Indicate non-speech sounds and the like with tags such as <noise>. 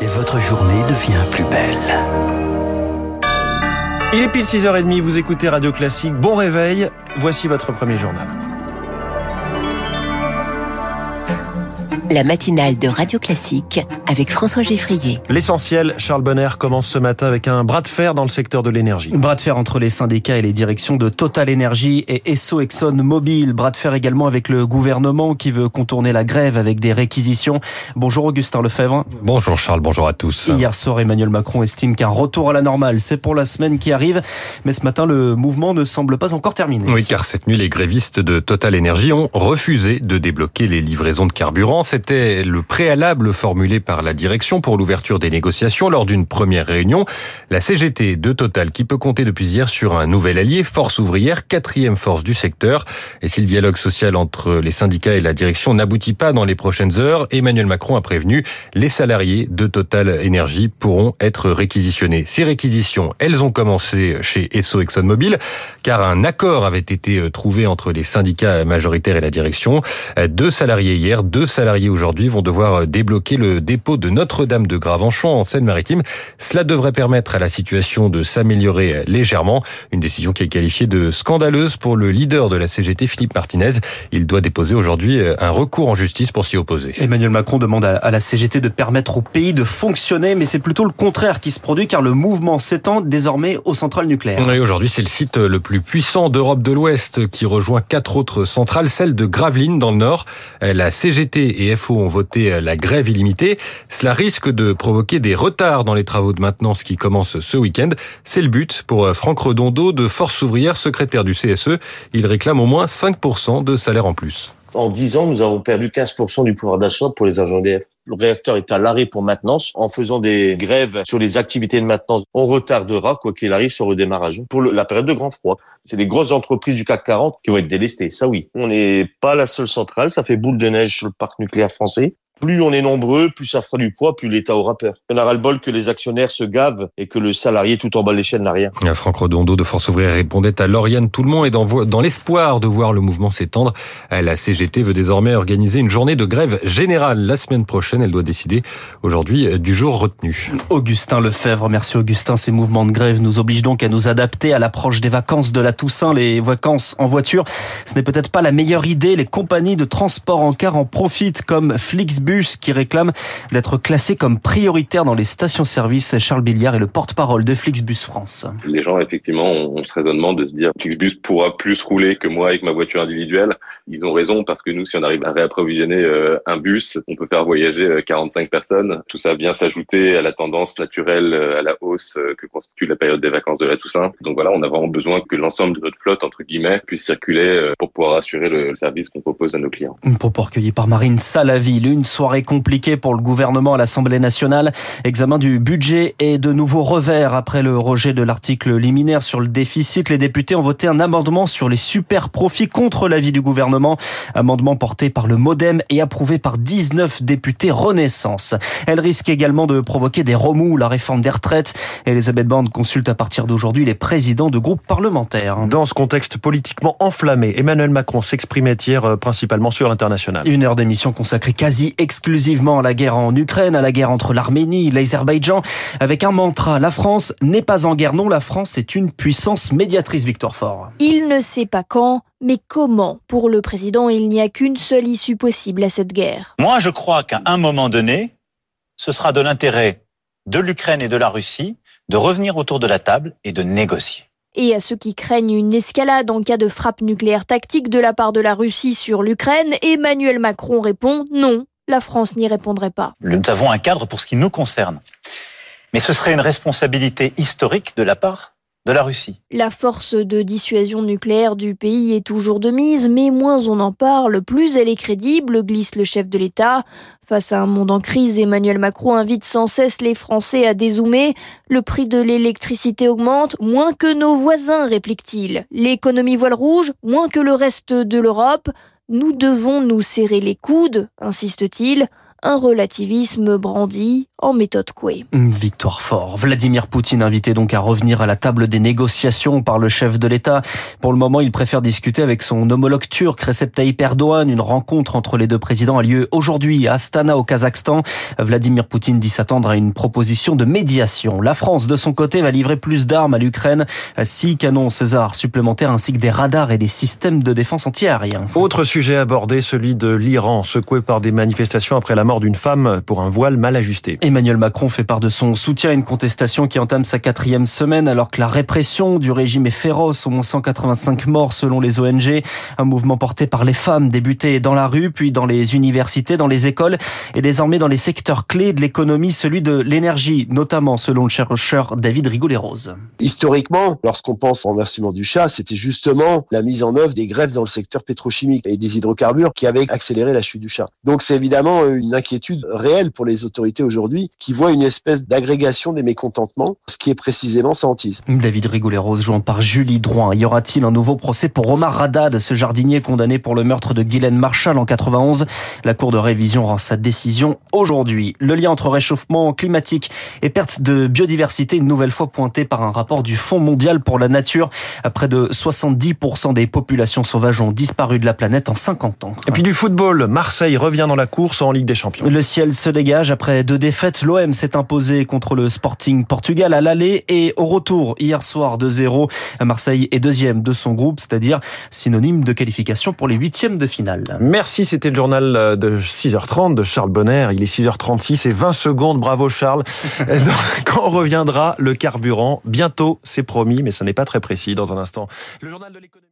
et votre journée devient plus belle. Il est pile 6h30, vous écoutez Radio Classique. Bon réveil, voici votre premier journal. La matinale de Radio Classique avec François Geffrier. L'essentiel, Charles Bonner commence ce matin avec un bras de fer dans le secteur de l'énergie. Bras de fer entre les syndicats et les directions de Total Energy et Esso Exxon Mobil. Bras de fer également avec le gouvernement qui veut contourner la grève avec des réquisitions. Bonjour Augustin Lefebvre. Bonjour Charles, bonjour à tous. Hier soir, Emmanuel Macron estime qu'un retour à la normale, c'est pour la semaine qui arrive. Mais ce matin, le mouvement ne semble pas encore terminé. Oui, car cette nuit, les grévistes de Total Energy ont refusé de débloquer les livraisons de carburant. C'était le préalable formulé par la direction pour l'ouverture des négociations lors d'une première réunion. La CGT de Total qui peut compter depuis hier sur un nouvel allié, Force ouvrière, quatrième force du secteur. Et si le dialogue social entre les syndicats et la direction n'aboutit pas dans les prochaines heures, Emmanuel Macron a prévenu les salariés de Total Energy pourront être réquisitionnés. Ces réquisitions, elles ont commencé chez Esso ExxonMobil car un accord avait été trouvé entre les syndicats majoritaires et la direction. Deux salariés hier, deux salariés aujourd'hui vont devoir débloquer le dépôt de Notre-Dame de Gravenchon en Seine-Maritime. Cela devrait permettre à la situation de s'améliorer légèrement. Une décision qui est qualifiée de scandaleuse pour le leader de la CGT, Philippe Martinez. Il doit déposer aujourd'hui un recours en justice pour s'y opposer. Emmanuel Macron demande à la CGT de permettre au pays de fonctionner, mais c'est plutôt le contraire qui se produit car le mouvement s'étend désormais aux centrales nucléaires. Oui, aujourd'hui, c'est le site le plus puissant d'Europe de l'Ouest qui rejoint quatre autres centrales, celle de Gravelines dans le nord. La CGT et FO ont voté la grève illimitée. Cela risque de provoquer des retards dans les travaux de maintenance qui commencent ce week-end. C'est le but pour Franck Redondo de Force ouvrière, secrétaire du CSE. Il réclame au moins 5% de salaire en plus. En 10 ans, nous avons perdu 15% du pouvoir d'achat pour les agents EDF. Le réacteur est à l'arrêt pour maintenance. En faisant des grèves sur les activités de maintenance, on retardera, quoi qu'il arrive, sur le démarrage. Pour la période de grand froid, c'est les grosses entreprises du CAC 40 qui vont être délestées. Ça oui. On n'est pas la seule centrale. Ça fait boule de neige sur le parc nucléaire français plus on est nombreux, plus ça fera du poids, plus l'État aura peur. On a ras-le-bol que les actionnaires se gavent et que le salarié tout en bas de l'échelle n'a rien. Franck Redondo de Force ouvrière répondait à Lauriane Tout le monde et dans, dans l'espoir de voir le mouvement s'étendre, la CGT veut désormais organiser une journée de grève générale la semaine prochaine. Elle doit décider aujourd'hui du jour retenu. Augustin Lefebvre, merci Augustin. Ces mouvements de grève nous obligent donc à nous adapter à l'approche des vacances de la Toussaint, les vacances en voiture. Ce n'est peut-être pas la meilleure idée. Les compagnies de transport en car en profitent comme Flixbus qui réclame d'être classé comme prioritaire dans les stations-service. Charles Billiard est le porte-parole de Flixbus France. Les gens, effectivement, ont ce raisonnement de se dire Flixbus pourra plus rouler que moi avec ma voiture individuelle. Ils ont raison parce que nous, si on arrive à réapprovisionner un bus, on peut faire voyager 45 personnes. Tout ça vient s'ajouter à la tendance naturelle à la hausse que constitue la période des vacances de la Toussaint. Donc voilà, on a vraiment besoin que l'ensemble de notre flotte, entre guillemets, puisse circuler pour pouvoir assurer le service qu'on propose à nos clients. Propos recueilli par Marine Salaville. Une soirée compliquée pour le gouvernement à l'Assemblée nationale. Examen du budget et de nouveaux revers après le rejet de l'article liminaire sur le déficit. Les députés ont voté un amendement sur les super profits contre l'avis du gouvernement. Amendement porté par le Modem et approuvé par 19 députés Renaissance. Elle risque également de provoquer des remous, la réforme des retraites. Elisabeth Borne consulte à partir d'aujourd'hui les présidents de groupes parlementaires. Dans ce contexte politiquement enflammé, Emmanuel Macron s'exprimait hier principalement sur l'international. Une heure d'émission consacrée quasi exclusivement à la guerre en Ukraine, à la guerre entre l'Arménie et l'Azerbaïdjan, avec un mantra, la France n'est pas en guerre. Non, la France est une puissance médiatrice, Victor Fort. Il ne sait pas quand, mais comment Pour le président, il n'y a qu'une seule issue possible à cette guerre. Moi, je crois qu'à un moment donné, ce sera de l'intérêt de l'Ukraine et de la Russie de revenir autour de la table et de négocier. Et à ceux qui craignent une escalade en cas de frappe nucléaire tactique de la part de la Russie sur l'Ukraine, Emmanuel Macron répond non, la France n'y répondrait pas. Nous avons un cadre pour ce qui nous concerne. Mais ce serait une responsabilité historique de la part de la Russie. La force de dissuasion nucléaire du pays est toujours de mise, mais moins on en parle, plus elle est crédible, glisse le chef de l'État. Face à un monde en crise, Emmanuel Macron invite sans cesse les Français à dézoomer. Le prix de l'électricité augmente, moins que nos voisins, réplique-t-il. L'économie voile rouge, moins que le reste de l'Europe. Nous devons nous serrer les coudes, insiste-t-il, un relativisme brandi en méthode Coué. Une victoire fort. Vladimir Poutine invité donc à revenir à la table des négociations par le chef de l'État. Pour le moment, il préfère discuter avec son homologue turc Recep Tayyip Erdogan. Une rencontre entre les deux présidents a lieu aujourd'hui à Astana au Kazakhstan. Vladimir Poutine dit s'attendre à une proposition de médiation. La France, de son côté, va livrer plus d'armes à l'Ukraine. Six canons César supplémentaires ainsi que des radars et des systèmes de défense antiaérien. Autre sujet abordé, celui de l'Iran, secoué par des manifestations après la mort d'une femme pour un voile mal ajusté. Emmanuel Macron fait part de son soutien à une contestation qui entame sa quatrième semaine alors que la répression du régime est féroce. Au moins 185 morts selon les ONG. Un mouvement porté par les femmes débuté dans la rue, puis dans les universités, dans les écoles et désormais dans les secteurs clés de l'économie, celui de l'énergie, notamment selon le chercheur David Rigolet-Rose. Historiquement, lorsqu'on pense au renversement du chat, c'était justement la mise en œuvre des grèves dans le secteur pétrochimique et des hydrocarbures qui avaient accéléré la chute du chat. Donc c'est évidemment une inquiétude réelle pour les autorités aujourd'hui qui voient une espèce d'agrégation des mécontentements, ce qui est précisément sa hantise. David Rigolet-Rose, jouant par Julie Drouin. Y aura-t-il un nouveau procès pour Omar Radad, ce jardinier condamné pour le meurtre de Guylaine Marshall en 91 La Cour de révision rend sa décision aujourd'hui. Le lien entre réchauffement climatique et perte de biodiversité, une nouvelle fois pointé par un rapport du Fonds mondial pour la nature. Près de 70% des populations sauvages ont disparu de la planète en 50 ans. Et puis du football, Marseille revient dans la course en Ligue des Champions. Le ciel se dégage après deux défaites. L'OM s'est imposé contre le Sporting Portugal à l'aller et au retour hier soir de 0. Marseille est deuxième de son groupe, c'est-à-dire synonyme de qualification pour les huitièmes de finale. Merci, c'était le journal de 6h30 de Charles Bonner. Il est 6h36 et 20 secondes. Bravo Charles. <laughs> Quand reviendra le carburant Bientôt, c'est promis, mais ce n'est pas très précis dans un instant. Le journal de l'économie.